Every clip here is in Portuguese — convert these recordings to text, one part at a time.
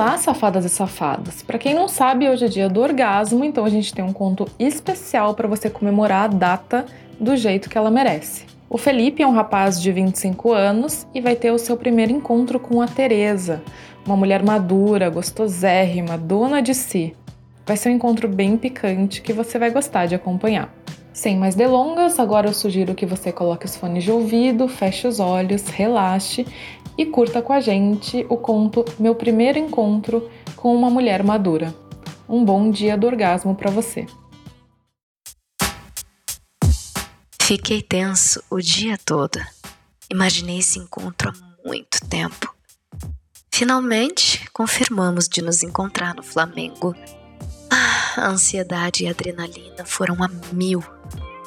Olá, safadas e safados! Para quem não sabe, hoje é dia do orgasmo, então a gente tem um conto especial para você comemorar a data do jeito que ela merece. O Felipe é um rapaz de 25 anos e vai ter o seu primeiro encontro com a Teresa, uma mulher madura, gostosérrima, dona de si. Vai ser um encontro bem picante que você vai gostar de acompanhar. Sem mais delongas, agora eu sugiro que você coloque os fones de ouvido, feche os olhos, relaxe e curta com a gente o conto Meu Primeiro Encontro com uma Mulher Madura. Um bom dia do orgasmo para você. Fiquei tenso o dia todo. Imaginei esse encontro há muito tempo. Finalmente, confirmamos de nos encontrar no Flamengo a ansiedade e a adrenalina foram a mil.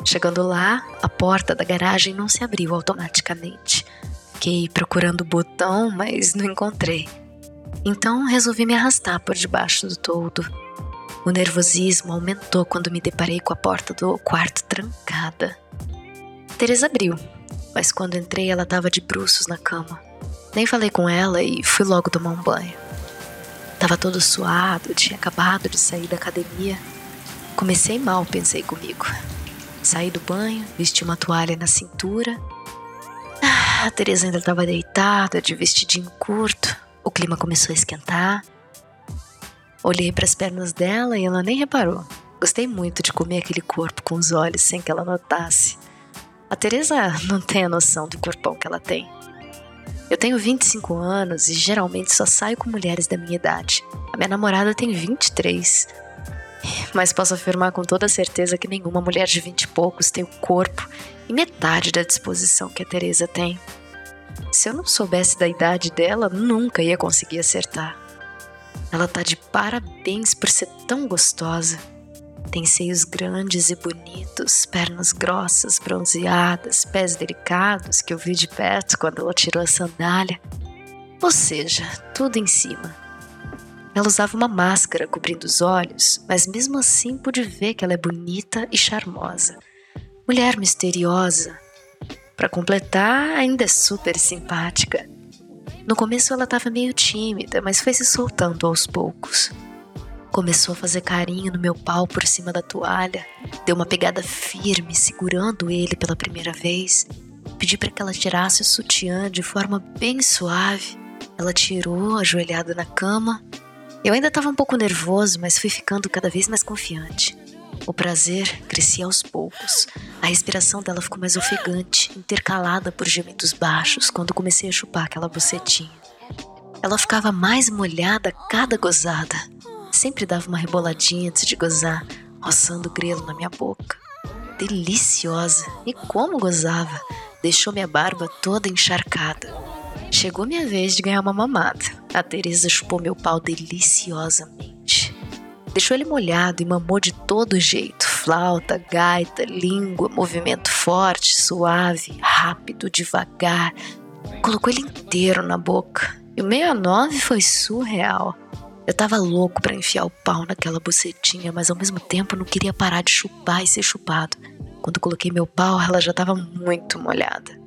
Chegando lá, a porta da garagem não se abriu automaticamente. Fiquei procurando o botão, mas não encontrei. Então resolvi me arrastar por debaixo do toldo. O nervosismo aumentou quando me deparei com a porta do quarto trancada. Teresa abriu, mas quando entrei ela estava de bruços na cama. Nem falei com ela e fui logo tomar um banho. Tava todo suado, tinha acabado de sair da academia. Comecei mal, pensei comigo. Saí do banho, vesti uma toalha na cintura. A Teresa ainda estava deitada, de vestidinho curto. O clima começou a esquentar. Olhei para as pernas dela e ela nem reparou. Gostei muito de comer aquele corpo com os olhos sem que ela notasse. A Teresa não tem a noção do corpão que ela tem. Eu tenho 25 anos e geralmente só saio com mulheres da minha idade. A minha namorada tem 23. Mas posso afirmar com toda certeza que nenhuma mulher de 20 e poucos tem o corpo e metade da disposição que a Teresa tem. Se eu não soubesse da idade dela, nunca ia conseguir acertar. Ela tá de parabéns por ser tão gostosa. Tem seios grandes e bonitos, pernas grossas, bronzeadas, pés delicados que eu vi de perto quando ela tirou a sandália. Ou seja, tudo em cima. Ela usava uma máscara cobrindo os olhos, mas mesmo assim pude ver que ela é bonita e charmosa. Mulher misteriosa. Para completar, ainda é super simpática. No começo ela estava meio tímida, mas foi se soltando aos poucos. Começou a fazer carinho no meu pau por cima da toalha, deu uma pegada firme, segurando ele pela primeira vez. Pedi para que ela tirasse o sutiã de forma bem suave. Ela tirou, ajoelhada na cama. Eu ainda estava um pouco nervoso, mas fui ficando cada vez mais confiante. O prazer crescia aos poucos. A respiração dela ficou mais ofegante, intercalada por gemidos baixos quando comecei a chupar aquela bucetinha. Ela ficava mais molhada a cada gozada. Sempre dava uma reboladinha antes de gozar, roçando o grelo na minha boca. Deliciosa! E como gozava! Deixou minha barba toda encharcada. Chegou minha vez de ganhar uma mamada. A Teresa chupou meu pau deliciosamente. Deixou ele molhado e mamou de todo jeito: flauta, gaita, língua, movimento forte, suave, rápido, devagar. Colocou ele inteiro na boca. E o 69 foi surreal. Eu tava louco para enfiar o pau naquela bucetinha, mas ao mesmo tempo não queria parar de chupar e ser chupado. Quando coloquei meu pau, ela já tava muito molhada.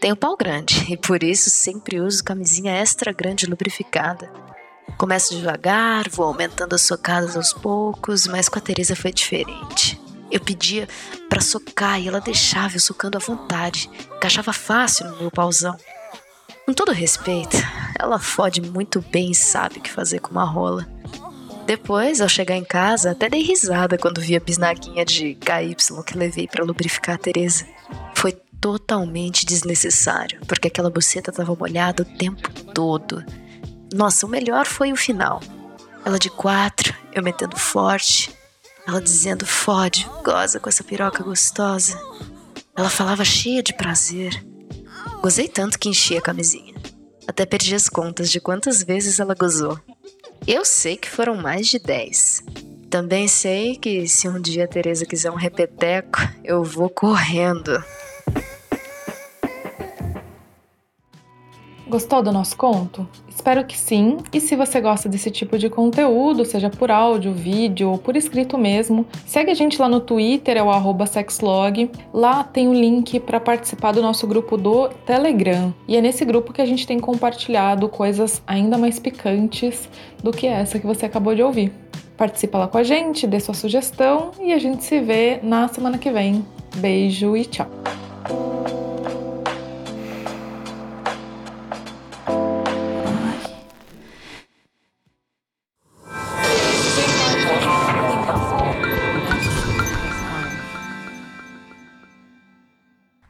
Tenho pau grande e por isso sempre uso camisinha extra grande lubrificada. Começo devagar, vou aumentando as socadas aos poucos, mas com a Teresa foi diferente. Eu pedia para socar e ela deixava eu socando à vontade, encaixava fácil no meu pauzão. Com todo respeito, ela fode muito bem e sabe o que fazer com uma rola. Depois, ao chegar em casa, até dei risada quando vi a bisnaguinha de KY que levei para lubrificar a Teresa. Foi totalmente desnecessário, porque aquela buceta estava molhada o tempo todo. Nossa, o melhor foi o final. Ela de quatro, eu metendo forte, ela dizendo fode, goza com essa piroca gostosa. Ela falava cheia de prazer. Gozei tanto que enchi a camisinha. Até perdi as contas de quantas vezes ela gozou. Eu sei que foram mais de 10. Também sei que se um dia a Teresa quiser um repeteco, eu vou correndo. Gostou do nosso conto? Espero que sim. E se você gosta desse tipo de conteúdo, seja por áudio, vídeo ou por escrito mesmo, segue a gente lá no Twitter, é o sexlog. Lá tem o link para participar do nosso grupo do Telegram. E é nesse grupo que a gente tem compartilhado coisas ainda mais picantes do que essa que você acabou de ouvir. Participa lá com a gente, dê sua sugestão e a gente se vê na semana que vem. Beijo e tchau!